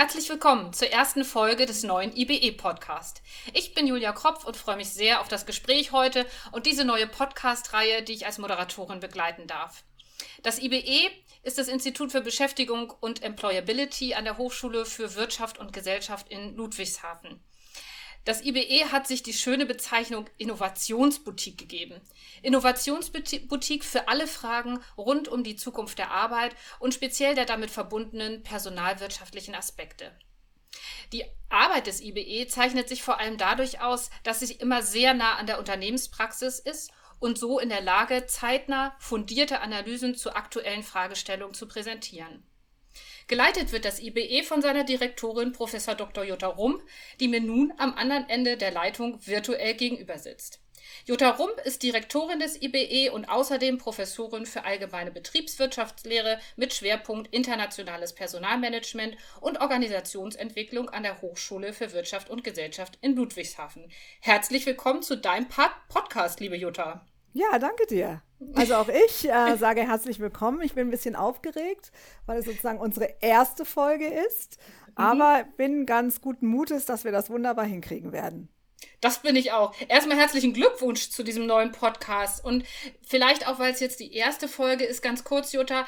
Herzlich willkommen zur ersten Folge des neuen IBE-Podcast. Ich bin Julia Kropf und freue mich sehr auf das Gespräch heute und diese neue Podcast-Reihe, die ich als Moderatorin begleiten darf. Das IBE ist das Institut für Beschäftigung und Employability an der Hochschule für Wirtschaft und Gesellschaft in Ludwigshafen. Das IBE hat sich die schöne Bezeichnung Innovationsboutique gegeben. Innovationsboutique für alle Fragen rund um die Zukunft der Arbeit und speziell der damit verbundenen personalwirtschaftlichen Aspekte. Die Arbeit des IBE zeichnet sich vor allem dadurch aus, dass sie immer sehr nah an der Unternehmenspraxis ist und so in der Lage, zeitnah fundierte Analysen zu aktuellen Fragestellungen zu präsentieren. Geleitet wird das IBE von seiner Direktorin Prof. Dr. Jutta Rump, die mir nun am anderen Ende der Leitung virtuell gegenüber sitzt. Jutta Rump ist Direktorin des IBE und außerdem Professorin für allgemeine Betriebswirtschaftslehre mit Schwerpunkt internationales Personalmanagement und Organisationsentwicklung an der Hochschule für Wirtschaft und Gesellschaft in Ludwigshafen. Herzlich willkommen zu deinem Podcast, liebe Jutta. Ja, danke dir. Also auch ich äh, sage herzlich willkommen. Ich bin ein bisschen aufgeregt, weil es sozusagen unsere erste Folge ist. Mhm. Aber bin ganz guten Mutes, dass wir das wunderbar hinkriegen werden. Das bin ich auch. Erstmal herzlichen Glückwunsch zu diesem neuen Podcast. Und vielleicht auch, weil es jetzt die erste Folge ist, ganz kurz, Jutta,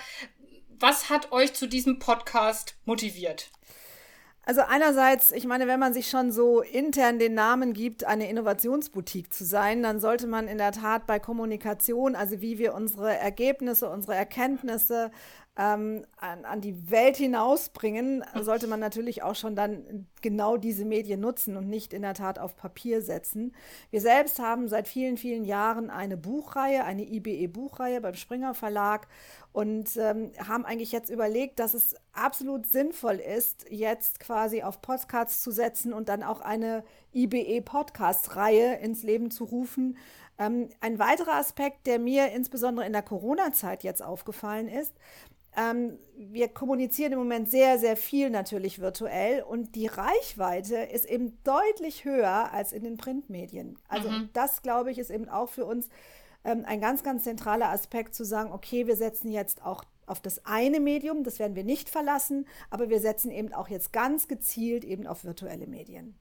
was hat euch zu diesem Podcast motiviert? Also einerseits, ich meine, wenn man sich schon so intern den Namen gibt, eine Innovationsboutique zu sein, dann sollte man in der Tat bei Kommunikation, also wie wir unsere Ergebnisse, unsere Erkenntnisse ähm, an, an, die Welt hinausbringen, sollte man natürlich auch schon dann genau diese Medien nutzen und nicht in der Tat auf Papier setzen. Wir selbst haben seit vielen, vielen Jahren eine Buchreihe, eine IBE-Buchreihe beim Springer Verlag und ähm, haben eigentlich jetzt überlegt, dass es absolut sinnvoll ist, jetzt quasi auf Podcasts zu setzen und dann auch eine IBE-Podcast-Reihe ins Leben zu rufen. Ähm, ein weiterer Aspekt, der mir insbesondere in der Corona-Zeit jetzt aufgefallen ist, ähm, wir kommunizieren im Moment sehr, sehr viel natürlich virtuell und die Reichweite ist eben deutlich höher als in den Printmedien. Also mhm. das, glaube ich, ist eben auch für uns ähm, ein ganz, ganz zentraler Aspekt zu sagen, okay, wir setzen jetzt auch auf das eine Medium, das werden wir nicht verlassen, aber wir setzen eben auch jetzt ganz gezielt eben auf virtuelle Medien.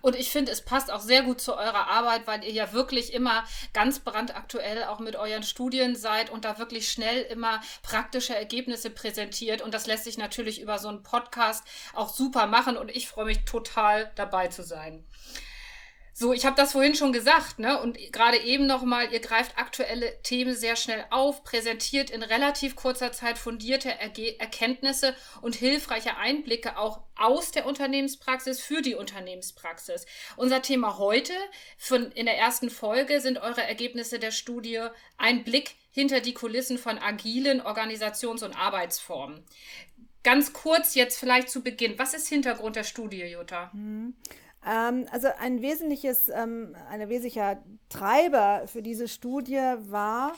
Und ich finde, es passt auch sehr gut zu eurer Arbeit, weil ihr ja wirklich immer ganz brandaktuell auch mit euren Studien seid und da wirklich schnell immer praktische Ergebnisse präsentiert. Und das lässt sich natürlich über so einen Podcast auch super machen. Und ich freue mich total dabei zu sein. So, ich habe das vorhin schon gesagt, ne? Und gerade eben nochmal, ihr greift aktuelle Themen sehr schnell auf, präsentiert in relativ kurzer Zeit fundierte Erge Erkenntnisse und hilfreiche Einblicke auch aus der Unternehmenspraxis für die Unternehmenspraxis. Unser Thema heute von, in der ersten Folge sind eure Ergebnisse der Studie ein Blick hinter die Kulissen von agilen Organisations- und Arbeitsformen. Ganz kurz jetzt vielleicht zu Beginn. Was ist Hintergrund der Studie, Jutta? Ähm, also ein wesentliches, ähm, ein wesentlicher Treiber für diese Studie war,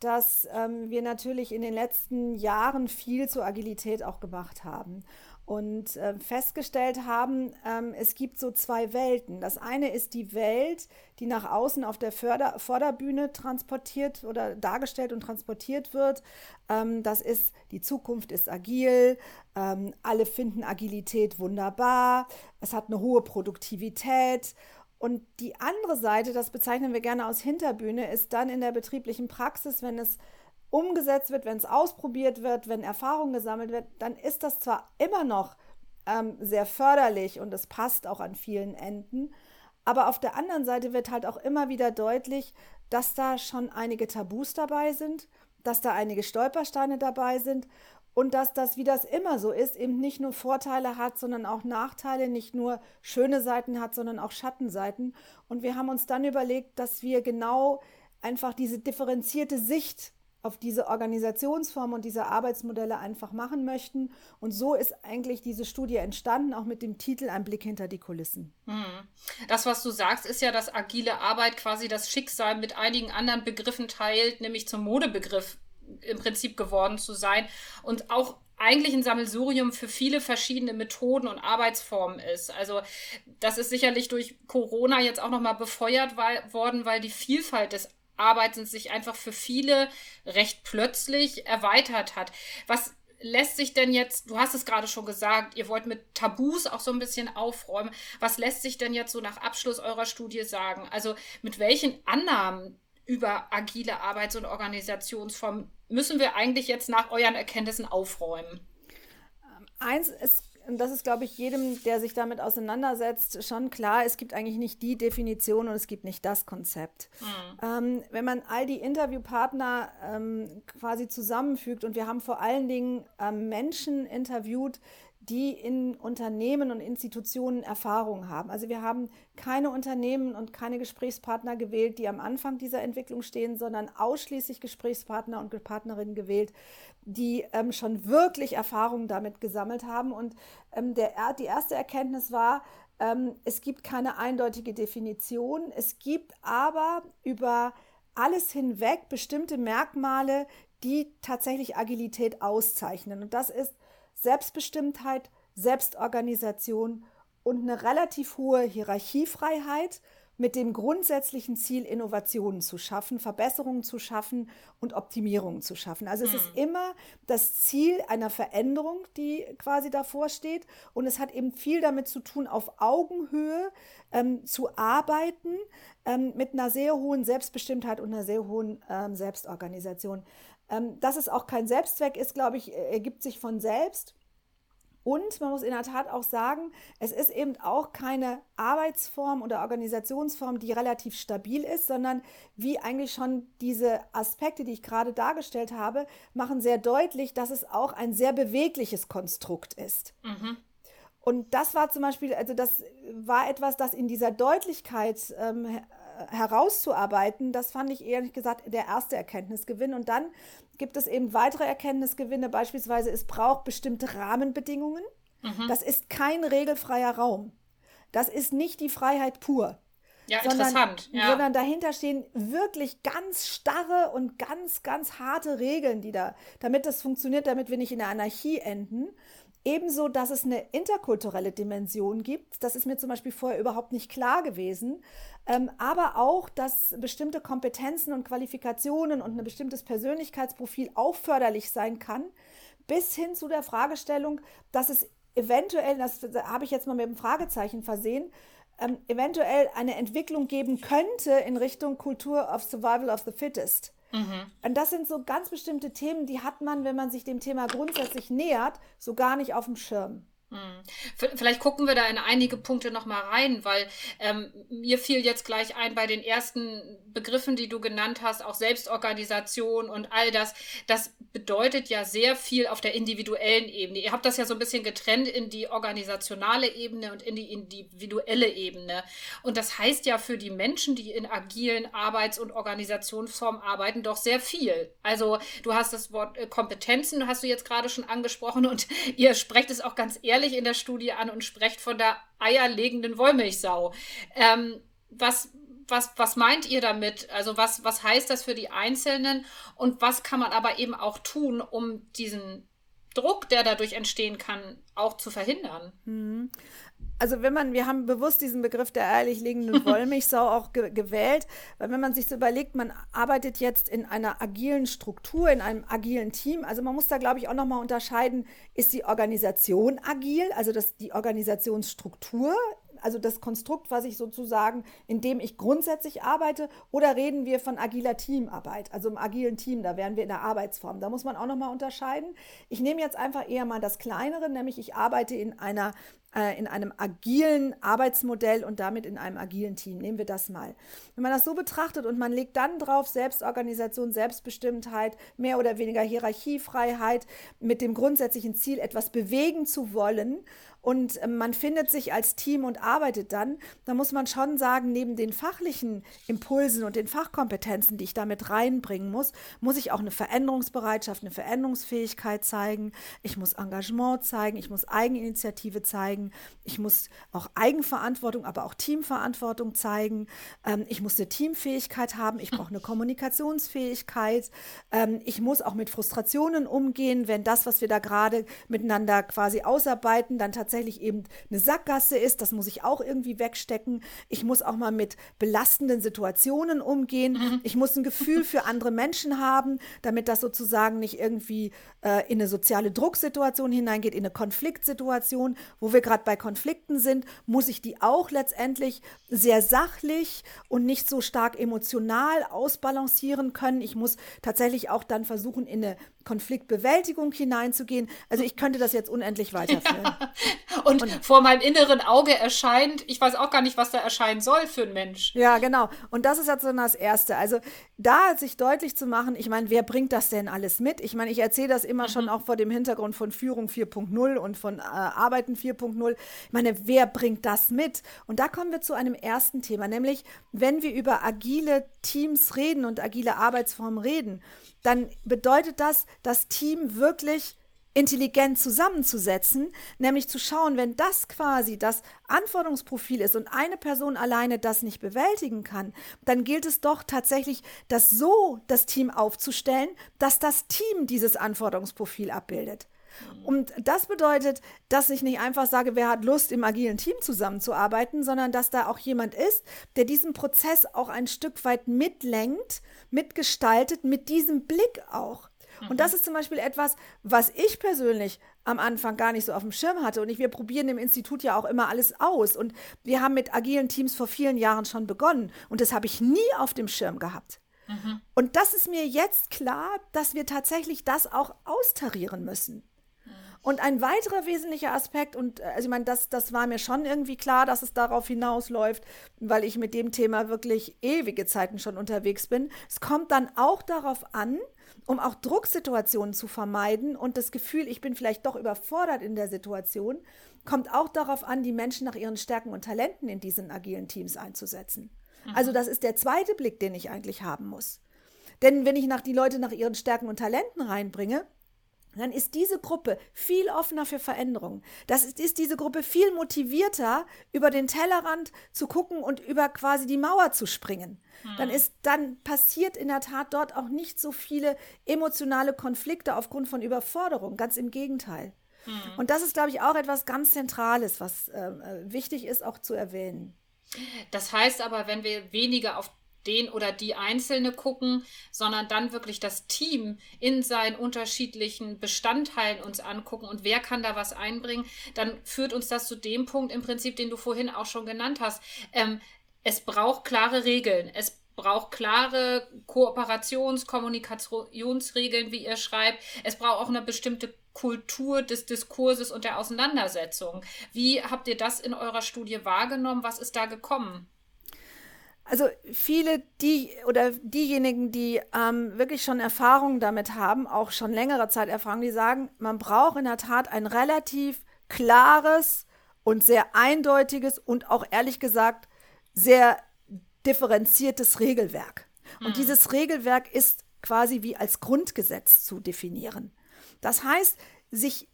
dass ähm, wir natürlich in den letzten Jahren viel zur Agilität auch gemacht haben und äh, festgestellt haben, ähm, es gibt so zwei Welten. Das eine ist die Welt, die nach außen auf der Förder Vorderbühne transportiert oder dargestellt und transportiert wird. Ähm, das ist, die Zukunft ist agil, ähm, alle finden Agilität wunderbar, es hat eine hohe Produktivität. Und die andere Seite, das bezeichnen wir gerne aus Hinterbühne, ist dann in der betrieblichen Praxis, wenn es umgesetzt wird, wenn es ausprobiert wird, wenn Erfahrung gesammelt wird, dann ist das zwar immer noch ähm, sehr förderlich und es passt auch an vielen Enden, aber auf der anderen Seite wird halt auch immer wieder deutlich, dass da schon einige Tabus dabei sind, dass da einige Stolpersteine dabei sind und dass das, wie das immer so ist, eben nicht nur Vorteile hat, sondern auch Nachteile, nicht nur schöne Seiten hat, sondern auch Schattenseiten. Und wir haben uns dann überlegt, dass wir genau einfach diese differenzierte Sicht auf diese Organisationsform und diese Arbeitsmodelle einfach machen möchten. Und so ist eigentlich diese Studie entstanden, auch mit dem Titel Ein Blick hinter die Kulissen. Hm. Das, was du sagst, ist ja, dass agile Arbeit quasi das Schicksal mit einigen anderen Begriffen teilt, nämlich zum Modebegriff im Prinzip geworden zu sein und auch eigentlich ein Sammelsurium für viele verschiedene Methoden und Arbeitsformen ist. Also das ist sicherlich durch Corona jetzt auch nochmal befeuert weil, worden, weil die Vielfalt des Arbeiten sich einfach für viele recht plötzlich erweitert hat. Was lässt sich denn jetzt, du hast es gerade schon gesagt, ihr wollt mit Tabus auch so ein bisschen aufräumen. Was lässt sich denn jetzt so nach Abschluss eurer Studie sagen? Also mit welchen Annahmen über agile Arbeits- und Organisationsformen müssen wir eigentlich jetzt nach euren Erkenntnissen aufräumen? Eins ist und das ist, glaube ich, jedem, der sich damit auseinandersetzt, schon klar, es gibt eigentlich nicht die Definition und es gibt nicht das Konzept. Mhm. Ähm, wenn man all die Interviewpartner ähm, quasi zusammenfügt und wir haben vor allen Dingen ähm, Menschen interviewt, die in Unternehmen und Institutionen Erfahrung haben. Also wir haben keine Unternehmen und keine Gesprächspartner gewählt, die am Anfang dieser Entwicklung stehen, sondern ausschließlich Gesprächspartner und Partnerinnen gewählt, die ähm, schon wirklich Erfahrung damit gesammelt haben. Und ähm, der, die erste Erkenntnis war, ähm, es gibt keine eindeutige Definition. Es gibt aber über alles hinweg bestimmte Merkmale, die tatsächlich Agilität auszeichnen. Und das ist Selbstbestimmtheit, Selbstorganisation und eine relativ hohe Hierarchiefreiheit mit dem grundsätzlichen Ziel, Innovationen zu schaffen, Verbesserungen zu schaffen und Optimierungen zu schaffen. Also es ist hm. immer das Ziel einer Veränderung, die quasi davor steht. Und es hat eben viel damit zu tun, auf Augenhöhe ähm, zu arbeiten, ähm, mit einer sehr hohen Selbstbestimmtheit und einer sehr hohen ähm, Selbstorganisation. Ähm, dass es auch kein Selbstzweck ist, glaube ich, ergibt sich von selbst. Und man muss in der Tat auch sagen, es ist eben auch keine Arbeitsform oder Organisationsform, die relativ stabil ist, sondern wie eigentlich schon diese Aspekte, die ich gerade dargestellt habe, machen sehr deutlich, dass es auch ein sehr bewegliches Konstrukt ist. Mhm. Und das war zum Beispiel, also das war etwas, das in dieser Deutlichkeit ähm, herauszuarbeiten, das fand ich ehrlich gesagt der erste Erkenntnisgewinn. Und dann gibt es eben weitere Erkenntnisgewinne, beispielsweise es braucht bestimmte Rahmenbedingungen. Mhm. Das ist kein regelfreier Raum. Das ist nicht die Freiheit pur. Ja, sondern, interessant. Ja. Sondern dahinter stehen wirklich ganz starre und ganz, ganz harte Regeln, die da, damit das funktioniert, damit wir nicht in der Anarchie enden. Ebenso, dass es eine interkulturelle Dimension gibt. Das ist mir zum Beispiel vorher überhaupt nicht klar gewesen. Ähm, aber auch, dass bestimmte Kompetenzen und Qualifikationen und ein bestimmtes Persönlichkeitsprofil auch förderlich sein kann, bis hin zu der Fragestellung, dass es eventuell, das habe ich jetzt mal mit einem Fragezeichen versehen, ähm, eventuell eine Entwicklung geben könnte in Richtung Kultur of Survival of the Fittest. Mhm. Und das sind so ganz bestimmte Themen, die hat man, wenn man sich dem Thema grundsätzlich nähert, so gar nicht auf dem Schirm. Hm. Vielleicht gucken wir da in einige Punkte nochmal rein, weil ähm, mir fiel jetzt gleich ein bei den ersten Begriffen, die du genannt hast, auch Selbstorganisation und all das. Das bedeutet ja sehr viel auf der individuellen Ebene. Ihr habt das ja so ein bisschen getrennt in die organisationale Ebene und in die individuelle Ebene. Und das heißt ja für die Menschen, die in agilen Arbeits- und Organisationsformen arbeiten, doch sehr viel. Also du hast das Wort äh, Kompetenzen, hast du jetzt gerade schon angesprochen und ihr sprecht es auch ganz ehrlich ehrlich in der Studie an und sprecht von der eierlegenden Wollmilchsau. Ähm, was, was, was meint ihr damit? Also was, was heißt das für die Einzelnen und was kann man aber eben auch tun, um diesen Druck, der dadurch entstehen kann, auch zu verhindern? Mhm also wenn man, wir haben bewusst diesen Begriff der ehrlich liegenden Wollmilchsau auch ge gewählt, weil wenn man sich so überlegt, man arbeitet jetzt in einer agilen Struktur, in einem agilen Team, also man muss da, glaube ich, auch nochmal unterscheiden, ist die Organisation agil, also das, die Organisationsstruktur also das Konstrukt, was ich sozusagen, in dem ich grundsätzlich arbeite, oder reden wir von agiler Teamarbeit, also im agilen Team, da wären wir in der Arbeitsform. Da muss man auch nochmal unterscheiden. Ich nehme jetzt einfach eher mal das Kleinere, nämlich ich arbeite in einer äh, in einem agilen Arbeitsmodell und damit in einem agilen Team. Nehmen wir das mal. Wenn man das so betrachtet und man legt dann drauf Selbstorganisation, Selbstbestimmtheit, mehr oder weniger Hierarchiefreiheit mit dem grundsätzlichen Ziel, etwas bewegen zu wollen und ähm, man findet sich als Team und arbeitet dann, da muss man schon sagen, neben den fachlichen Impulsen und den Fachkompetenzen, die ich damit reinbringen muss, muss ich auch eine Veränderungsbereitschaft, eine Veränderungsfähigkeit zeigen. Ich muss Engagement zeigen, ich muss Eigeninitiative zeigen. Ich muss auch Eigenverantwortung, aber auch Teamverantwortung zeigen. Ähm, ich muss eine Teamfähigkeit haben. Ich brauche eine Kommunikationsfähigkeit. Ähm, ich muss auch mit Frustrationen umgehen, wenn das, was wir da gerade miteinander quasi ausarbeiten, dann tatsächlich eben eine Sackgasse ist. Das muss ich auch irgendwie wegstecken. Ich muss auch mal mit belastenden Situationen umgehen. Mhm. Ich muss ein Gefühl für andere Menschen haben, damit das sozusagen nicht irgendwie äh, in eine soziale Drucksituation hineingeht, in eine Konfliktsituation, wo wir gerade bei Konflikten sind, muss ich die auch letztendlich sehr sachlich und nicht so stark emotional ausbalancieren können. Ich muss tatsächlich auch dann versuchen, in eine Konfliktbewältigung hineinzugehen. Also ich könnte das jetzt unendlich weiterführen. Ja. Und, und, vor meinem inneren Auge erscheint, ich weiß auch gar nicht, was da erscheinen soll für ein Mensch. Ja, genau. Und das ist jetzt dann das Erste. Also da sich deutlich zu machen, ich meine, wer bringt das denn alles mit? Ich meine, ich erzähle das immer mhm. schon auch vor dem Hintergrund von Führung 4.0 und von äh, Arbeiten 4.0. Ich meine, wer bringt das mit? Und da kommen wir zu einem ersten Thema, nämlich wenn wir über agile Teams reden und agile Arbeitsformen reden, dann bedeutet das, das Team wirklich intelligent zusammenzusetzen, nämlich zu schauen, wenn das quasi das Anforderungsprofil ist und eine Person alleine das nicht bewältigen kann, dann gilt es doch tatsächlich, das so das Team aufzustellen, dass das Team dieses Anforderungsprofil abbildet. Und das bedeutet, dass ich nicht einfach sage, wer hat Lust, im agilen Team zusammenzuarbeiten, sondern dass da auch jemand ist, der diesen Prozess auch ein Stück weit mitlenkt, mitgestaltet, mit diesem Blick auch. Und das ist zum Beispiel etwas, was ich persönlich am Anfang gar nicht so auf dem Schirm hatte. Und ich, wir probieren im Institut ja auch immer alles aus. Und wir haben mit agilen Teams vor vielen Jahren schon begonnen. Und das habe ich nie auf dem Schirm gehabt. Mhm. Und das ist mir jetzt klar, dass wir tatsächlich das auch austarieren müssen. Und ein weiterer wesentlicher Aspekt, und äh, also ich meine, das, das war mir schon irgendwie klar, dass es darauf hinausläuft, weil ich mit dem Thema wirklich ewige Zeiten schon unterwegs bin. Es kommt dann auch darauf an, um auch Drucksituationen zu vermeiden und das Gefühl, ich bin vielleicht doch überfordert in der Situation, kommt auch darauf an, die Menschen nach ihren Stärken und Talenten in diesen agilen Teams einzusetzen. Mhm. Also das ist der zweite Blick, den ich eigentlich haben muss. Denn wenn ich nach die Leute nach ihren Stärken und Talenten reinbringe, dann ist diese Gruppe viel offener für Veränderungen. Das ist, ist, diese Gruppe viel motivierter, über den Tellerrand zu gucken und über quasi die Mauer zu springen. Hm. Dann ist, dann passiert in der Tat dort auch nicht so viele emotionale Konflikte aufgrund von Überforderung. Ganz im Gegenteil. Hm. Und das ist, glaube ich, auch etwas ganz Zentrales, was äh, wichtig ist, auch zu erwähnen. Das heißt aber, wenn wir weniger auf den oder die Einzelne gucken, sondern dann wirklich das Team in seinen unterschiedlichen Bestandteilen uns angucken und wer kann da was einbringen, dann führt uns das zu dem Punkt im Prinzip, den du vorhin auch schon genannt hast. Ähm, es braucht klare Regeln. Es braucht klare Kooperations-, Kommunikationsregeln, wie ihr schreibt. Es braucht auch eine bestimmte Kultur des Diskurses und der Auseinandersetzung. Wie habt ihr das in eurer Studie wahrgenommen? Was ist da gekommen? Also viele, die oder diejenigen, die ähm, wirklich schon Erfahrungen damit haben, auch schon längere Zeit Erfahrung, die sagen, man braucht in der Tat ein relativ klares und sehr eindeutiges und auch ehrlich gesagt sehr differenziertes Regelwerk. Und hm. dieses Regelwerk ist quasi wie als Grundgesetz zu definieren. Das heißt, sich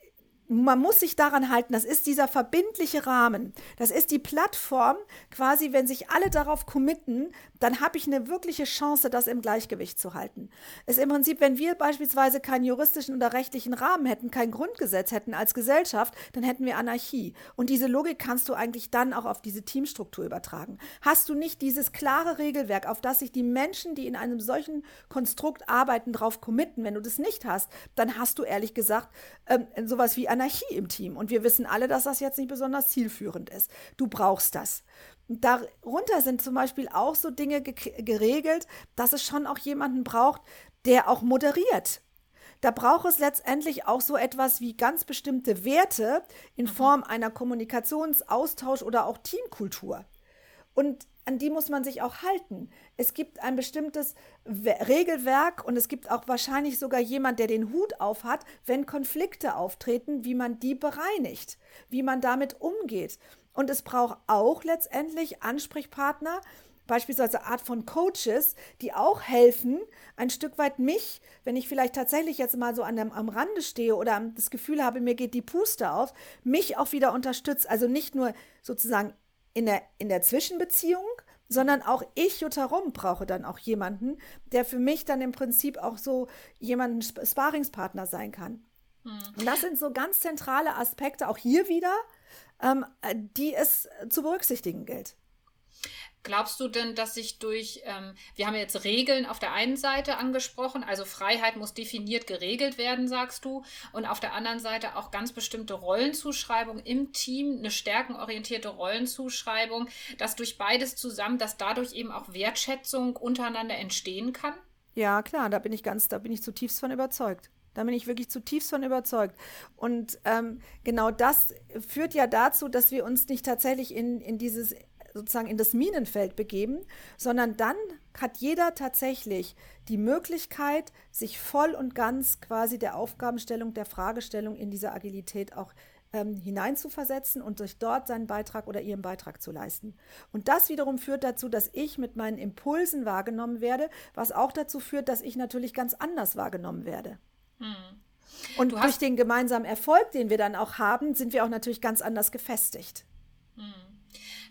man muss sich daran halten, das ist dieser verbindliche Rahmen. Das ist die Plattform, quasi, wenn sich alle darauf committen, dann habe ich eine wirkliche Chance, das im Gleichgewicht zu halten. Es im Prinzip, wenn wir beispielsweise keinen juristischen oder rechtlichen Rahmen hätten, kein Grundgesetz hätten als Gesellschaft, dann hätten wir Anarchie. Und diese Logik kannst du eigentlich dann auch auf diese Teamstruktur übertragen. Hast du nicht dieses klare Regelwerk, auf das sich die Menschen, die in einem solchen Konstrukt arbeiten, darauf committen, wenn du das nicht hast, dann hast du ehrlich gesagt ähm, sowas wie Anarchie im Team. Und wir wissen alle, dass das jetzt nicht besonders zielführend ist. Du brauchst das. Darunter sind zum Beispiel auch so Dinge geregelt, dass es schon auch jemanden braucht, der auch moderiert. Da braucht es letztendlich auch so etwas wie ganz bestimmte Werte in mhm. Form einer Kommunikationsaustausch oder auch Teamkultur. Und an die muss man sich auch halten. Es gibt ein bestimmtes Regelwerk und es gibt auch wahrscheinlich sogar jemand, der den Hut auf hat, wenn Konflikte auftreten, wie man die bereinigt, wie man damit umgeht. Und es braucht auch letztendlich Ansprechpartner beispielsweise Art von Coaches, die auch helfen, ein Stück weit mich, wenn ich vielleicht tatsächlich jetzt mal so an dem, am Rande stehe oder das Gefühl habe, mir geht die Puste auf, mich auch wieder unterstützt. Also nicht nur sozusagen in der, in der Zwischenbeziehung, sondern auch ich, Jutta Rom, brauche dann auch jemanden, der für mich dann im Prinzip auch so jemanden Sparingspartner sein kann. Hm. Und das sind so ganz zentrale Aspekte, auch hier wieder, ähm, die es zu berücksichtigen gilt. Glaubst du denn, dass sich durch, ähm, wir haben jetzt Regeln auf der einen Seite angesprochen, also Freiheit muss definiert geregelt werden, sagst du, und auf der anderen Seite auch ganz bestimmte Rollenzuschreibung im Team, eine stärkenorientierte Rollenzuschreibung, dass durch beides zusammen, dass dadurch eben auch Wertschätzung untereinander entstehen kann? Ja, klar, da bin ich ganz, da bin ich zutiefst von überzeugt. Da bin ich wirklich zutiefst von überzeugt. Und ähm, genau das führt ja dazu, dass wir uns nicht tatsächlich in, in dieses sozusagen in das Minenfeld begeben, sondern dann hat jeder tatsächlich die Möglichkeit, sich voll und ganz quasi der Aufgabenstellung, der Fragestellung in dieser Agilität auch ähm, hineinzuversetzen und durch dort seinen Beitrag oder ihren Beitrag zu leisten. Und das wiederum führt dazu, dass ich mit meinen Impulsen wahrgenommen werde, was auch dazu führt, dass ich natürlich ganz anders wahrgenommen werde. Hm. Und durch den gemeinsamen Erfolg, den wir dann auch haben, sind wir auch natürlich ganz anders gefestigt. Hm.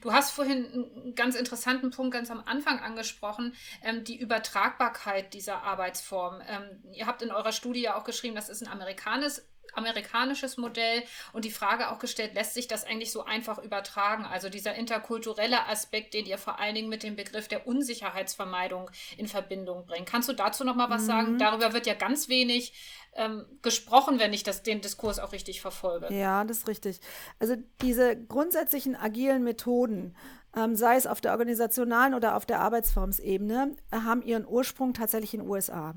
Du hast vorhin einen ganz interessanten Punkt ganz am Anfang angesprochen, ähm, die Übertragbarkeit dieser Arbeitsform. Ähm, ihr habt in eurer Studie ja auch geschrieben, das ist ein amerikanisches amerikanisches Modell und die Frage auch gestellt, lässt sich das eigentlich so einfach übertragen? Also dieser interkulturelle Aspekt, den ihr vor allen Dingen mit dem Begriff der Unsicherheitsvermeidung in Verbindung bringt. Kannst du dazu noch mal was mhm. sagen? Darüber wird ja ganz wenig ähm, gesprochen, wenn ich das, den Diskurs auch richtig verfolge. Ja, das ist richtig. Also diese grundsätzlichen agilen Methoden, ähm, sei es auf der organisationalen oder auf der Arbeitsformsebene, haben ihren Ursprung tatsächlich in den USA.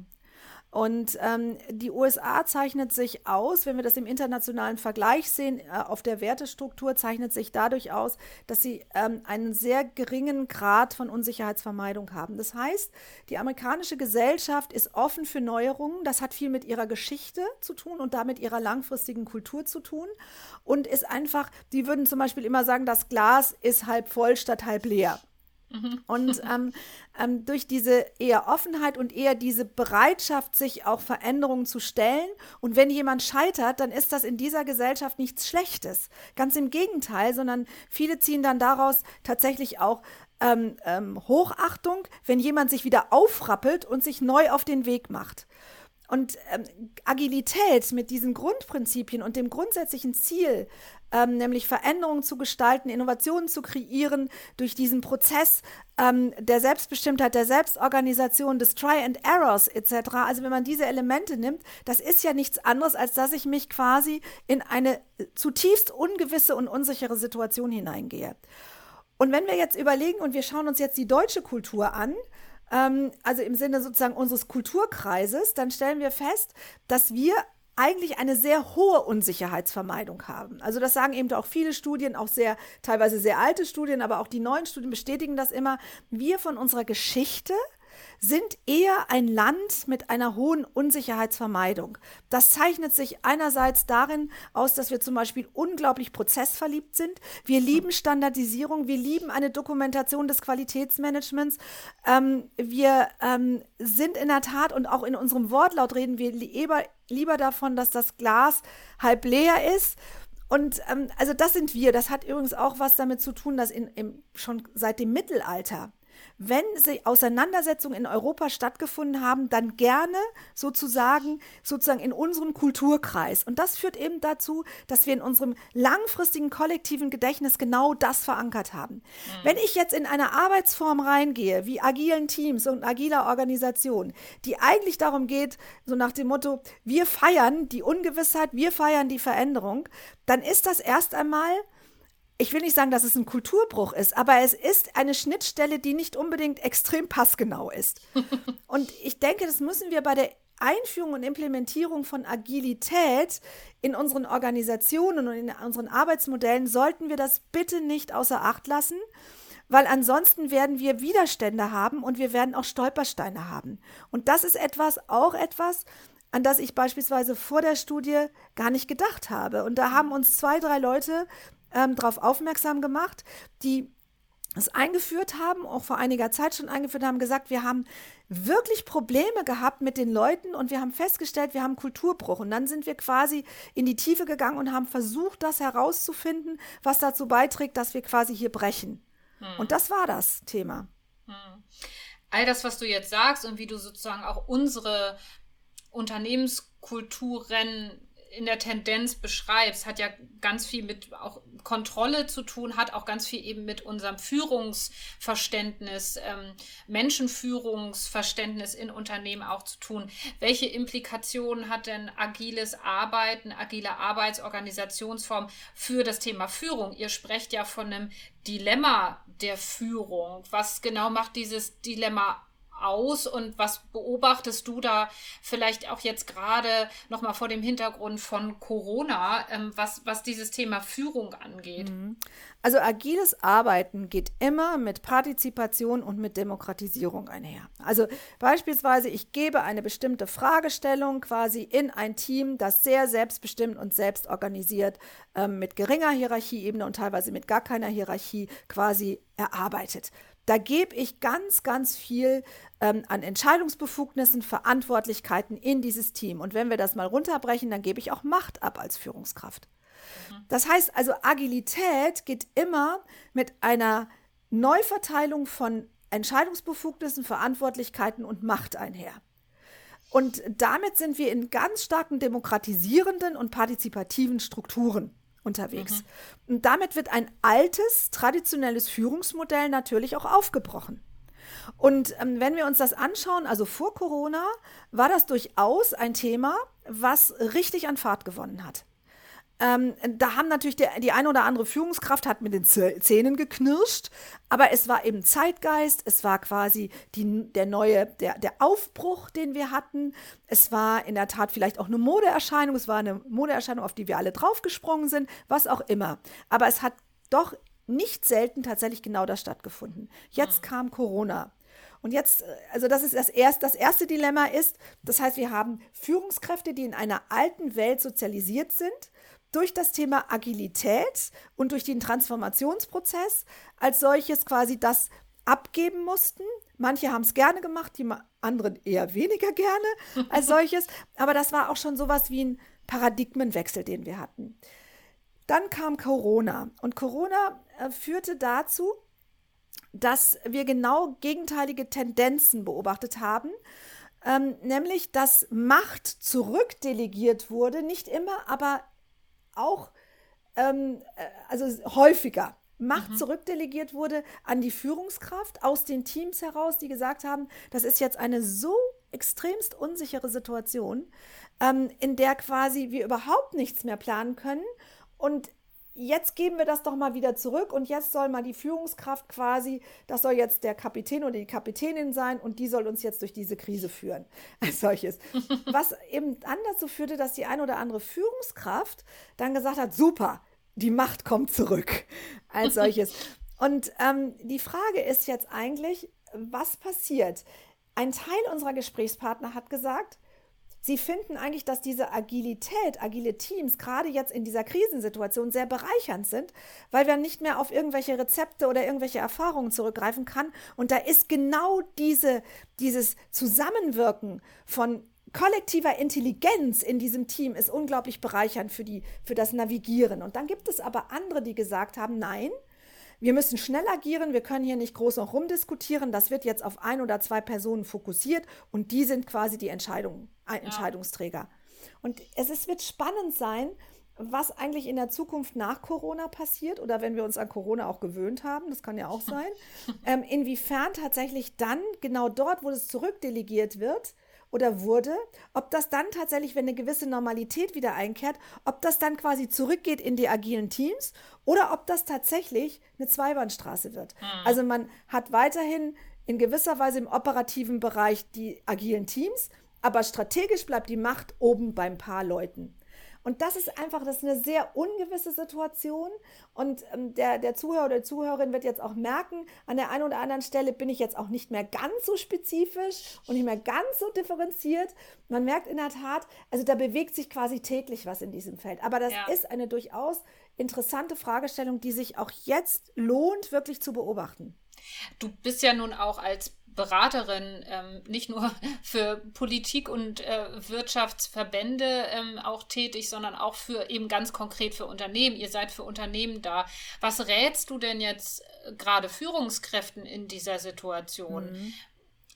Und ähm, die USA zeichnet sich aus, wenn wir das im internationalen Vergleich sehen, äh, auf der Wertestruktur zeichnet sich dadurch aus, dass sie ähm, einen sehr geringen Grad von Unsicherheitsvermeidung haben. Das heißt, die amerikanische Gesellschaft ist offen für Neuerungen. Das hat viel mit ihrer Geschichte zu tun und damit ihrer langfristigen Kultur zu tun. Und ist einfach, die würden zum Beispiel immer sagen, das Glas ist halb voll statt halb leer. Mhm. Und ähm, ähm, durch diese eher Offenheit und eher diese Bereitschaft, sich auch Veränderungen zu stellen. Und wenn jemand scheitert, dann ist das in dieser Gesellschaft nichts Schlechtes. Ganz im Gegenteil, sondern viele ziehen dann daraus tatsächlich auch ähm, ähm, Hochachtung, wenn jemand sich wieder aufrappelt und sich neu auf den Weg macht. Und ähm, Agilität mit diesen Grundprinzipien und dem grundsätzlichen Ziel, ähm, nämlich Veränderungen zu gestalten, Innovationen zu kreieren durch diesen Prozess ähm, der Selbstbestimmtheit, der Selbstorganisation, des Try and Errors etc. Also wenn man diese Elemente nimmt, das ist ja nichts anderes, als dass ich mich quasi in eine zutiefst ungewisse und unsichere Situation hineingehe. Und wenn wir jetzt überlegen und wir schauen uns jetzt die deutsche Kultur an, ähm, also im Sinne sozusagen unseres Kulturkreises, dann stellen wir fest, dass wir eigentlich eine sehr hohe Unsicherheitsvermeidung haben. Also das sagen eben auch viele Studien, auch sehr teilweise sehr alte Studien, aber auch die neuen Studien bestätigen das immer. Wir von unserer Geschichte sind eher ein Land mit einer hohen Unsicherheitsvermeidung. Das zeichnet sich einerseits darin aus, dass wir zum Beispiel unglaublich prozessverliebt sind. Wir lieben Standardisierung, wir lieben eine Dokumentation des Qualitätsmanagements. Ähm, wir ähm, sind in der Tat und auch in unserem Wortlaut reden wir lieber, lieber davon, dass das Glas halb leer ist und ähm, also das sind wir. Das hat übrigens auch was damit zu tun, dass in, in, schon seit dem Mittelalter wenn sie Auseinandersetzungen in Europa stattgefunden haben, dann gerne sozusagen, sozusagen in unserem Kulturkreis. Und das führt eben dazu, dass wir in unserem langfristigen kollektiven Gedächtnis genau das verankert haben. Mhm. Wenn ich jetzt in eine Arbeitsform reingehe, wie agilen Teams und agiler Organisation, die eigentlich darum geht, so nach dem Motto, wir feiern die Ungewissheit, wir feiern die Veränderung, dann ist das erst einmal ich will nicht sagen, dass es ein Kulturbruch ist, aber es ist eine Schnittstelle, die nicht unbedingt extrem passgenau ist. und ich denke, das müssen wir bei der Einführung und Implementierung von Agilität in unseren Organisationen und in unseren Arbeitsmodellen sollten wir das bitte nicht außer Acht lassen, weil ansonsten werden wir Widerstände haben und wir werden auch Stolpersteine haben. Und das ist etwas, auch etwas, an das ich beispielsweise vor der Studie gar nicht gedacht habe. Und da haben uns zwei, drei Leute ähm, darauf aufmerksam gemacht, die es eingeführt haben, auch vor einiger Zeit schon eingeführt haben, gesagt, wir haben wirklich Probleme gehabt mit den Leuten und wir haben festgestellt, wir haben Kulturbruch. Und dann sind wir quasi in die Tiefe gegangen und haben versucht, das herauszufinden, was dazu beiträgt, dass wir quasi hier brechen. Hm. Und das war das Thema. Hm. All das, was du jetzt sagst und wie du sozusagen auch unsere Unternehmenskulturen in der Tendenz beschreibst, hat ja ganz viel mit auch Kontrolle zu tun, hat auch ganz viel eben mit unserem Führungsverständnis, ähm, Menschenführungsverständnis in Unternehmen auch zu tun. Welche Implikationen hat denn agiles Arbeiten, agile Arbeitsorganisationsform für das Thema Führung? Ihr sprecht ja von einem Dilemma der Führung. Was genau macht dieses Dilemma aus und was beobachtest du da vielleicht auch jetzt gerade nochmal vor dem Hintergrund von Corona, ähm, was, was dieses Thema Führung angeht? Mhm. Also agiles Arbeiten geht immer mit Partizipation und mit Demokratisierung einher. Also beispielsweise, ich gebe eine bestimmte Fragestellung quasi in ein Team, das sehr selbstbestimmt und selbst organisiert ähm, mit geringer Hierarchieebene und teilweise mit gar keiner Hierarchie quasi erarbeitet. Da gebe ich ganz, ganz viel ähm, an Entscheidungsbefugnissen, Verantwortlichkeiten in dieses Team. Und wenn wir das mal runterbrechen, dann gebe ich auch Macht ab als Führungskraft. Mhm. Das heißt also, Agilität geht immer mit einer Neuverteilung von Entscheidungsbefugnissen, Verantwortlichkeiten und Macht einher. Und damit sind wir in ganz starken demokratisierenden und partizipativen Strukturen unterwegs. Mhm. Und damit wird ein altes, traditionelles Führungsmodell natürlich auch aufgebrochen. Und ähm, wenn wir uns das anschauen, also vor Corona, war das durchaus ein Thema, was richtig an Fahrt gewonnen hat. Ähm, da haben natürlich der, die eine oder andere Führungskraft hat mit den Zähnen geknirscht, aber es war eben Zeitgeist, es war quasi die, der neue, der, der Aufbruch, den wir hatten. Es war in der Tat vielleicht auch eine Modeerscheinung, es war eine Modeerscheinung, auf die wir alle draufgesprungen sind, was auch immer. Aber es hat doch nicht selten tatsächlich genau das stattgefunden. Jetzt mhm. kam Corona. Und jetzt, also das ist das erste, das erste Dilemma ist, das heißt, wir haben Führungskräfte, die in einer alten Welt sozialisiert sind, durch das Thema Agilität und durch den Transformationsprozess als solches quasi das abgeben mussten. Manche haben es gerne gemacht, die anderen eher weniger gerne als solches. Aber das war auch schon sowas wie ein Paradigmenwechsel, den wir hatten. Dann kam Corona und Corona äh, führte dazu, dass wir genau gegenteilige Tendenzen beobachtet haben. Ähm, nämlich, dass Macht zurückdelegiert wurde, nicht immer, aber auch, ähm, äh, also häufiger. Macht mhm. zurückdelegiert wurde an die Führungskraft aus den Teams heraus, die gesagt haben, das ist jetzt eine so extremst unsichere Situation, ähm, in der quasi wir überhaupt nichts mehr planen können. Und jetzt geben wir das doch mal wieder zurück und jetzt soll mal die Führungskraft quasi, das soll jetzt der Kapitän oder die Kapitänin sein und die soll uns jetzt durch diese Krise führen als solches. Was eben dann dazu führte, dass die eine oder andere Führungskraft dann gesagt hat, super, die Macht kommt zurück als solches. Und ähm, die Frage ist jetzt eigentlich, was passiert? Ein Teil unserer Gesprächspartner hat gesagt, Sie finden eigentlich, dass diese Agilität, agile Teams gerade jetzt in dieser Krisensituation sehr bereichernd sind, weil man nicht mehr auf irgendwelche Rezepte oder irgendwelche Erfahrungen zurückgreifen kann. Und da ist genau diese, dieses Zusammenwirken von kollektiver Intelligenz in diesem Team ist unglaublich bereichernd für, die, für das Navigieren. Und dann gibt es aber andere, die gesagt haben, nein, wir müssen schnell agieren, wir können hier nicht groß noch rumdiskutieren, das wird jetzt auf ein oder zwei Personen fokussiert und die sind quasi die Entscheidung, äh, Entscheidungsträger. Und es, es wird spannend sein, was eigentlich in der Zukunft nach Corona passiert oder wenn wir uns an Corona auch gewöhnt haben, das kann ja auch sein, ähm, inwiefern tatsächlich dann genau dort, wo es zurückdelegiert wird, oder wurde, ob das dann tatsächlich, wenn eine gewisse Normalität wieder einkehrt, ob das dann quasi zurückgeht in die agilen Teams oder ob das tatsächlich eine Zweibahnstraße wird. Mhm. Also man hat weiterhin in gewisser Weise im operativen Bereich die agilen Teams, aber strategisch bleibt die Macht oben beim paar Leuten. Und das ist einfach, das ist eine sehr ungewisse Situation. Und ähm, der, der Zuhörer oder die Zuhörerin wird jetzt auch merken, an der einen oder anderen Stelle bin ich jetzt auch nicht mehr ganz so spezifisch und nicht mehr ganz so differenziert. Man merkt in der Tat, also da bewegt sich quasi täglich was in diesem Feld. Aber das ja. ist eine durchaus interessante Fragestellung, die sich auch jetzt lohnt, wirklich zu beobachten. Du bist ja nun auch als Beraterin ähm, nicht nur für Politik und äh, Wirtschaftsverbände ähm, auch tätig, sondern auch für eben ganz konkret für Unternehmen. Ihr seid für Unternehmen da. Was rätst du denn jetzt äh, gerade Führungskräften in dieser Situation? Mhm.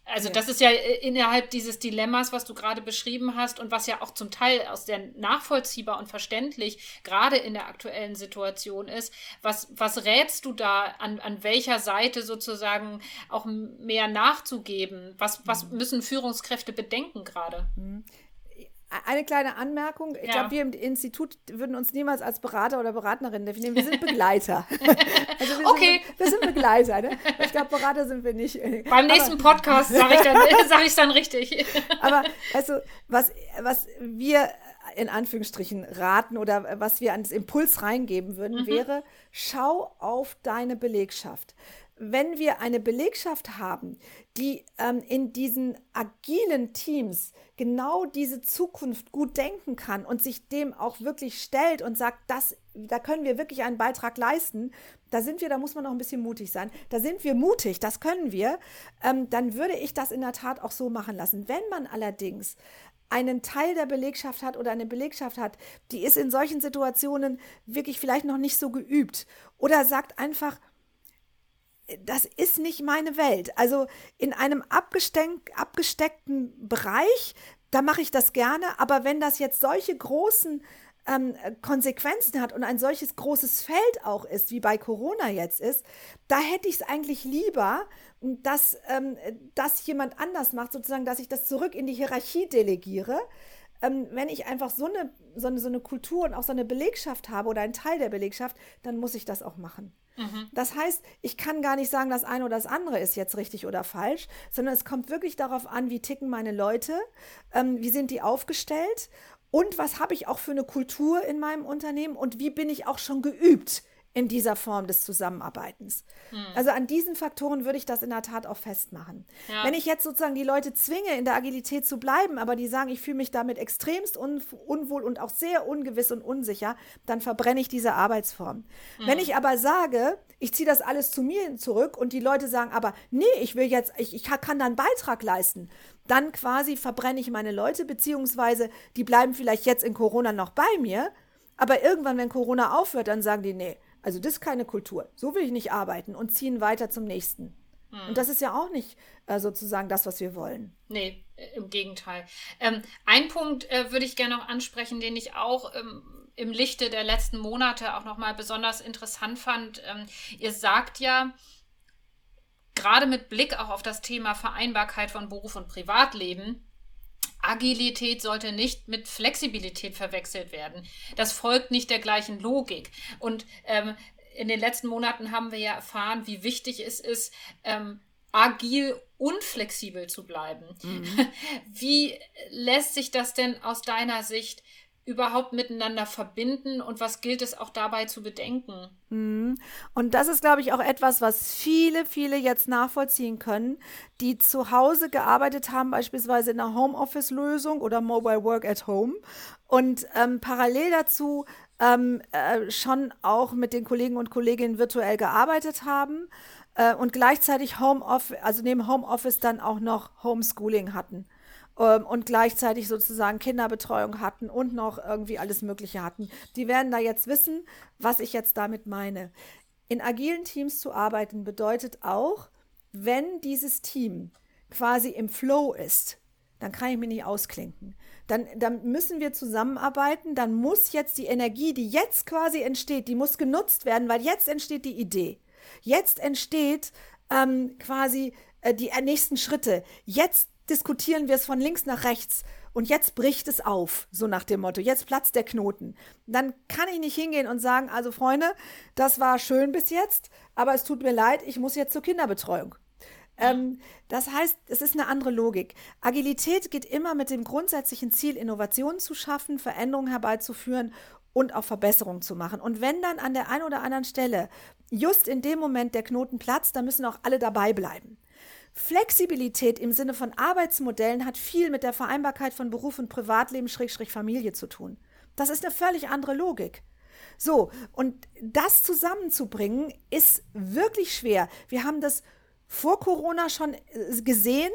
Also das ist ja äh, innerhalb dieses Dilemmas, was du gerade beschrieben hast und was ja auch zum Teil aus der nachvollziehbar und verständlich gerade in der aktuellen Situation ist. Was, was rätst du da, an, an welcher Seite sozusagen auch mehr nachzugeben? Was, was mhm. müssen Führungskräfte bedenken gerade? Eine kleine Anmerkung. Ich ja. glaube, wir im Institut würden uns niemals als Berater oder Beraterin definieren. Wir sind Begleiter. also wir okay. Sind, wir sind Begleiter. Ne? Ich glaube, Berater sind wir nicht. Beim nächsten aber, Podcast sage ich dann, sag ich dann richtig. aber also, was, was wir in Anführungsstrichen raten oder was wir als Impuls reingeben würden, mhm. wäre, schau auf deine Belegschaft wenn wir eine Belegschaft haben, die ähm, in diesen agilen Teams genau diese Zukunft gut denken kann und sich dem auch wirklich stellt und sagt, das, da können wir wirklich einen Beitrag leisten, da sind wir, da muss man noch ein bisschen mutig sein, da sind wir mutig, das können wir, ähm, dann würde ich das in der Tat auch so machen lassen. Wenn man allerdings einen Teil der Belegschaft hat oder eine Belegschaft hat, die ist in solchen Situationen wirklich vielleicht noch nicht so geübt oder sagt einfach, das ist nicht meine Welt. Also in einem abgesteckten Bereich, da mache ich das gerne, aber wenn das jetzt solche großen ähm, Konsequenzen hat und ein solches großes Feld auch ist, wie bei Corona jetzt ist, da hätte ich es eigentlich lieber, dass ähm, das jemand anders macht, sozusagen, dass ich das zurück in die Hierarchie delegiere. Ähm, wenn ich einfach so eine, so, eine, so eine Kultur und auch so eine Belegschaft habe oder einen Teil der Belegschaft, dann muss ich das auch machen. Mhm. Das heißt, ich kann gar nicht sagen, das eine oder das andere ist jetzt richtig oder falsch, sondern es kommt wirklich darauf an, wie ticken meine Leute, ähm, wie sind die aufgestellt und was habe ich auch für eine Kultur in meinem Unternehmen und wie bin ich auch schon geübt in dieser Form des Zusammenarbeitens. Hm. Also an diesen Faktoren würde ich das in der Tat auch festmachen. Ja. Wenn ich jetzt sozusagen die Leute zwinge, in der Agilität zu bleiben, aber die sagen, ich fühle mich damit extremst un unwohl und auch sehr ungewiss und unsicher, dann verbrenne ich diese Arbeitsform. Hm. Wenn ich aber sage, ich ziehe das alles zu mir zurück und die Leute sagen, aber nee, ich will jetzt, ich, ich kann da einen Beitrag leisten, dann quasi verbrenne ich meine Leute, beziehungsweise die bleiben vielleicht jetzt in Corona noch bei mir, aber irgendwann, wenn Corona aufhört, dann sagen die, nee, also das ist keine Kultur. So will ich nicht arbeiten und ziehen weiter zum nächsten. Hm. Und das ist ja auch nicht äh, sozusagen das, was wir wollen. Nee, äh, im Gegenteil. Ähm, ein Punkt äh, würde ich gerne noch ansprechen, den ich auch ähm, im Lichte der letzten Monate auch nochmal besonders interessant fand. Ähm, ihr sagt ja, gerade mit Blick auch auf das Thema Vereinbarkeit von Beruf und Privatleben, Agilität sollte nicht mit Flexibilität verwechselt werden. Das folgt nicht der gleichen Logik. Und ähm, in den letzten Monaten haben wir ja erfahren, wie wichtig es ist, ähm, agil und flexibel zu bleiben. Mhm. Wie lässt sich das denn aus deiner Sicht überhaupt miteinander verbinden und was gilt es auch dabei zu bedenken? Mhm. Und das ist, glaube ich, auch etwas, was viele, viele jetzt nachvollziehen können, die zu Hause gearbeitet haben, beispielsweise in einer Homeoffice-Lösung oder Mobile Work at Home und ähm, parallel dazu ähm, äh, schon auch mit den Kollegen und Kolleginnen virtuell gearbeitet haben äh, und gleichzeitig Homeoffice, also neben Homeoffice dann auch noch Homeschooling hatten ähm, und gleichzeitig sozusagen Kinderbetreuung hatten und noch irgendwie alles Mögliche hatten. Die werden da jetzt wissen, was ich jetzt damit meine. In agilen Teams zu arbeiten bedeutet auch, wenn dieses Team quasi im Flow ist, dann kann ich mich nicht ausklinken. Dann, dann müssen wir zusammenarbeiten, dann muss jetzt die Energie, die jetzt quasi entsteht, die muss genutzt werden, weil jetzt entsteht die Idee. Jetzt entsteht ähm, quasi äh, die nächsten Schritte. Jetzt diskutieren wir es von links nach rechts und jetzt bricht es auf, so nach dem Motto, jetzt platzt der Knoten. Dann kann ich nicht hingehen und sagen, also Freunde, das war schön bis jetzt, aber es tut mir leid, ich muss jetzt zur Kinderbetreuung. Ähm, das heißt, es ist eine andere Logik. Agilität geht immer mit dem grundsätzlichen Ziel, Innovationen zu schaffen, Veränderungen herbeizuführen und auch Verbesserungen zu machen. Und wenn dann an der einen oder anderen Stelle just in dem Moment der Knoten platzt, dann müssen auch alle dabei bleiben. Flexibilität im Sinne von Arbeitsmodellen hat viel mit der Vereinbarkeit von Beruf und Privatleben, Schrägstrich Familie zu tun. Das ist eine völlig andere Logik. So, und das zusammenzubringen ist wirklich schwer. Wir haben das vor Corona schon äh, gesehen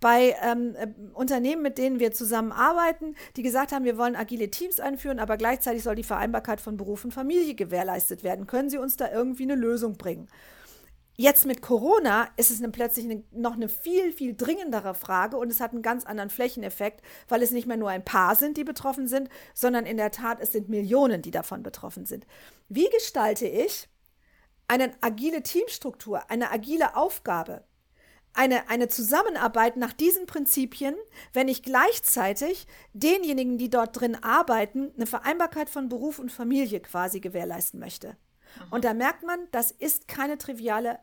bei ähm, äh, Unternehmen, mit denen wir zusammenarbeiten, die gesagt haben, wir wollen agile Teams einführen, aber gleichzeitig soll die Vereinbarkeit von Beruf und Familie gewährleistet werden. Können Sie uns da irgendwie eine Lösung bringen? Jetzt mit Corona ist es eine, plötzlich eine, noch eine viel, viel dringendere Frage und es hat einen ganz anderen Flächeneffekt, weil es nicht mehr nur ein paar sind, die betroffen sind, sondern in der Tat, es sind Millionen, die davon betroffen sind. Wie gestalte ich eine agile Teamstruktur, eine agile Aufgabe, eine, eine Zusammenarbeit nach diesen Prinzipien, wenn ich gleichzeitig denjenigen, die dort drin arbeiten, eine Vereinbarkeit von Beruf und Familie quasi gewährleisten möchte? Und da merkt man, das ist keine triviale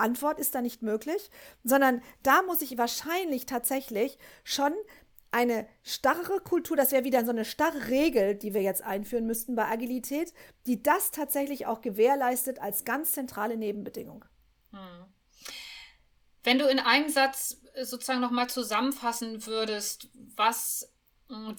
Antwort ist da nicht möglich, sondern da muss ich wahrscheinlich tatsächlich schon eine starre Kultur, das wäre wieder so eine starre Regel, die wir jetzt einführen müssten bei Agilität, die das tatsächlich auch gewährleistet als ganz zentrale Nebenbedingung. Hm. Wenn du in einem Satz sozusagen nochmal zusammenfassen würdest, was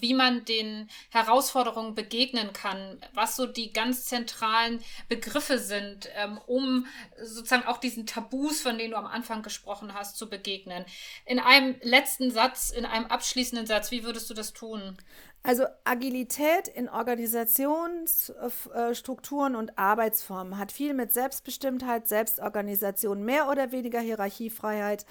wie man den Herausforderungen begegnen kann, was so die ganz zentralen Begriffe sind, ähm, um sozusagen auch diesen Tabus, von denen du am Anfang gesprochen hast, zu begegnen. In einem letzten Satz, in einem abschließenden Satz, wie würdest du das tun? Also Agilität in Organisationsstrukturen und Arbeitsformen hat viel mit Selbstbestimmtheit, Selbstorganisation, mehr oder weniger Hierarchiefreiheit,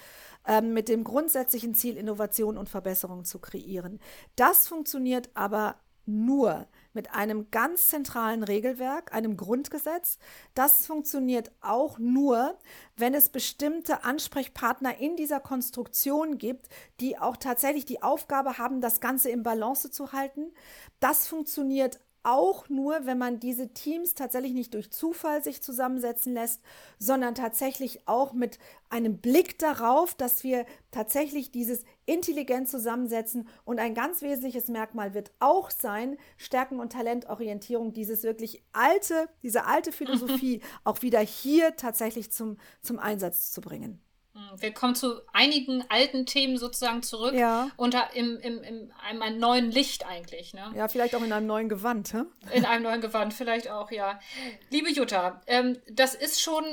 ähm, mit dem grundsätzlichen Ziel, Innovation und Verbesserung zu kreieren. Das funktioniert aber nur mit einem ganz zentralen Regelwerk, einem Grundgesetz. Das funktioniert auch nur, wenn es bestimmte Ansprechpartner in dieser Konstruktion gibt, die auch tatsächlich die Aufgabe haben, das Ganze im Balance zu halten. Das funktioniert auch nur, wenn man diese Teams tatsächlich nicht durch Zufall sich zusammensetzen lässt, sondern tatsächlich auch mit einem Blick darauf, dass wir tatsächlich dieses intelligent zusammensetzen. Und ein ganz wesentliches Merkmal wird auch sein, Stärken- und Talentorientierung, dieses wirklich alte, diese alte Philosophie auch wieder hier tatsächlich zum, zum Einsatz zu bringen. Wir kommen zu einigen alten Themen sozusagen zurück. Ja. Unter im, im, in einem neuen Licht eigentlich. Ne? Ja, vielleicht auch in einem neuen Gewand. Hä? In einem neuen Gewand, vielleicht auch, ja. Liebe Jutta, ähm, das ist schon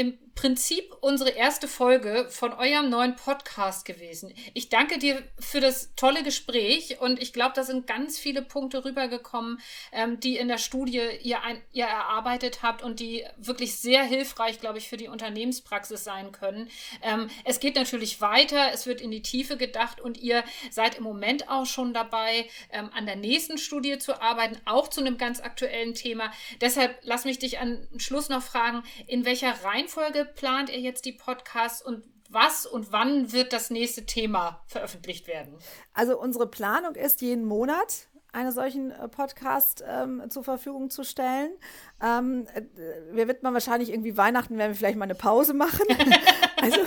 im Prinzip unsere erste Folge von eurem neuen Podcast gewesen. Ich danke dir für das tolle Gespräch und ich glaube, da sind ganz viele Punkte rübergekommen, ähm, die in der Studie ihr, ein, ihr erarbeitet habt und die wirklich sehr hilfreich, glaube ich, für die Unternehmenspraxis sein können. Ähm, es geht natürlich weiter, es wird in die Tiefe gedacht und ihr seid im Moment auch schon dabei, ähm, an der nächsten Studie zu arbeiten, auch zu einem ganz aktuellen Thema. Deshalb lass mich dich an Schluss noch fragen, in welcher Reihenfolge plant ihr jetzt die Podcasts und was und wann wird das nächste Thema veröffentlicht werden? Also unsere Planung ist jeden Monat einen solchen äh, Podcast ähm, zur Verfügung zu stellen. Ähm, äh, wir wird man wahrscheinlich irgendwie Weihnachten, werden wir vielleicht mal eine Pause machen. also,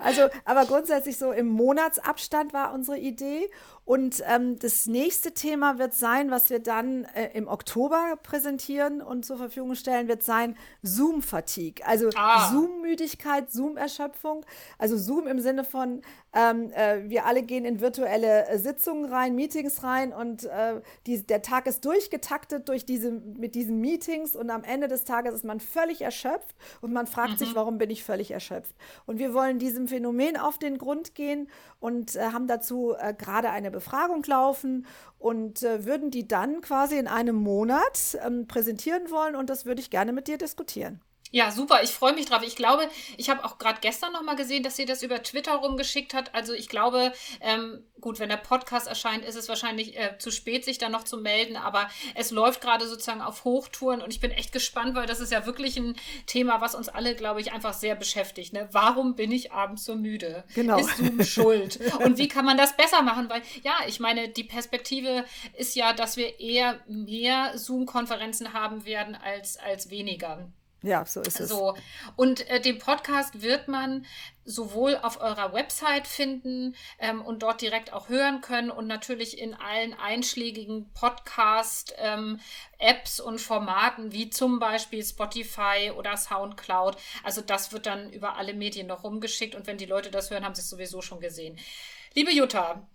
also, aber grundsätzlich so im Monatsabstand war unsere Idee. Und ähm, das nächste Thema wird sein, was wir dann äh, im Oktober präsentieren und zur Verfügung stellen, wird sein Zoom-Fatigue. Also ah. Zoom-Müdigkeit, Zoom-Erschöpfung. Also Zoom im Sinne von, ähm, äh, wir alle gehen in virtuelle äh, Sitzungen rein, Meetings rein und äh, die, der Tag ist durchgetaktet durch diese, mit diesen Meetings und am Ende des Tages ist man völlig erschöpft und man fragt mhm. sich, warum bin ich völlig erschöpft? Und wir wollen diesem Phänomen auf den Grund gehen und äh, haben dazu äh, gerade eine Befragung laufen und äh, würden die dann quasi in einem Monat ähm, präsentieren wollen und das würde ich gerne mit dir diskutieren. Ja, super. Ich freue mich drauf. Ich glaube, ich habe auch gerade gestern noch mal gesehen, dass sie das über Twitter rumgeschickt hat. Also ich glaube, ähm, gut, wenn der Podcast erscheint, ist es wahrscheinlich äh, zu spät, sich da noch zu melden. Aber es läuft gerade sozusagen auf Hochtouren und ich bin echt gespannt, weil das ist ja wirklich ein Thema, was uns alle, glaube ich, einfach sehr beschäftigt. Ne? Warum bin ich abends so müde? Genau. Ist Zoom schuld? Und wie kann man das besser machen? Weil ja, ich meine, die Perspektive ist ja, dass wir eher mehr Zoom-Konferenzen haben werden als, als weniger. Ja, so ist es. So. Und äh, den Podcast wird man sowohl auf eurer Website finden ähm, und dort direkt auch hören können und natürlich in allen einschlägigen Podcast-Apps ähm, und Formaten wie zum Beispiel Spotify oder Soundcloud. Also das wird dann über alle Medien noch rumgeschickt und wenn die Leute das hören, haben sie es sowieso schon gesehen. Liebe Jutta,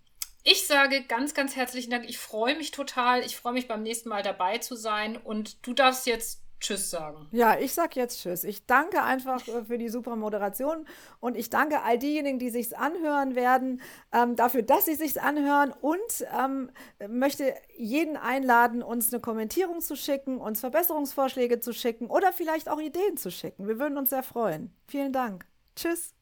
ich sage ganz, ganz herzlichen Dank. Ich freue mich total. Ich freue mich beim nächsten Mal dabei zu sein und du darfst jetzt Tschüss sagen. Ja, ich sag jetzt Tschüss. Ich danke einfach äh, für die super Moderation und ich danke all diejenigen, die sich's anhören werden, ähm, dafür, dass sie sich's anhören und ähm, möchte jeden einladen, uns eine Kommentierung zu schicken, uns Verbesserungsvorschläge zu schicken oder vielleicht auch Ideen zu schicken. Wir würden uns sehr freuen. Vielen Dank. Tschüss.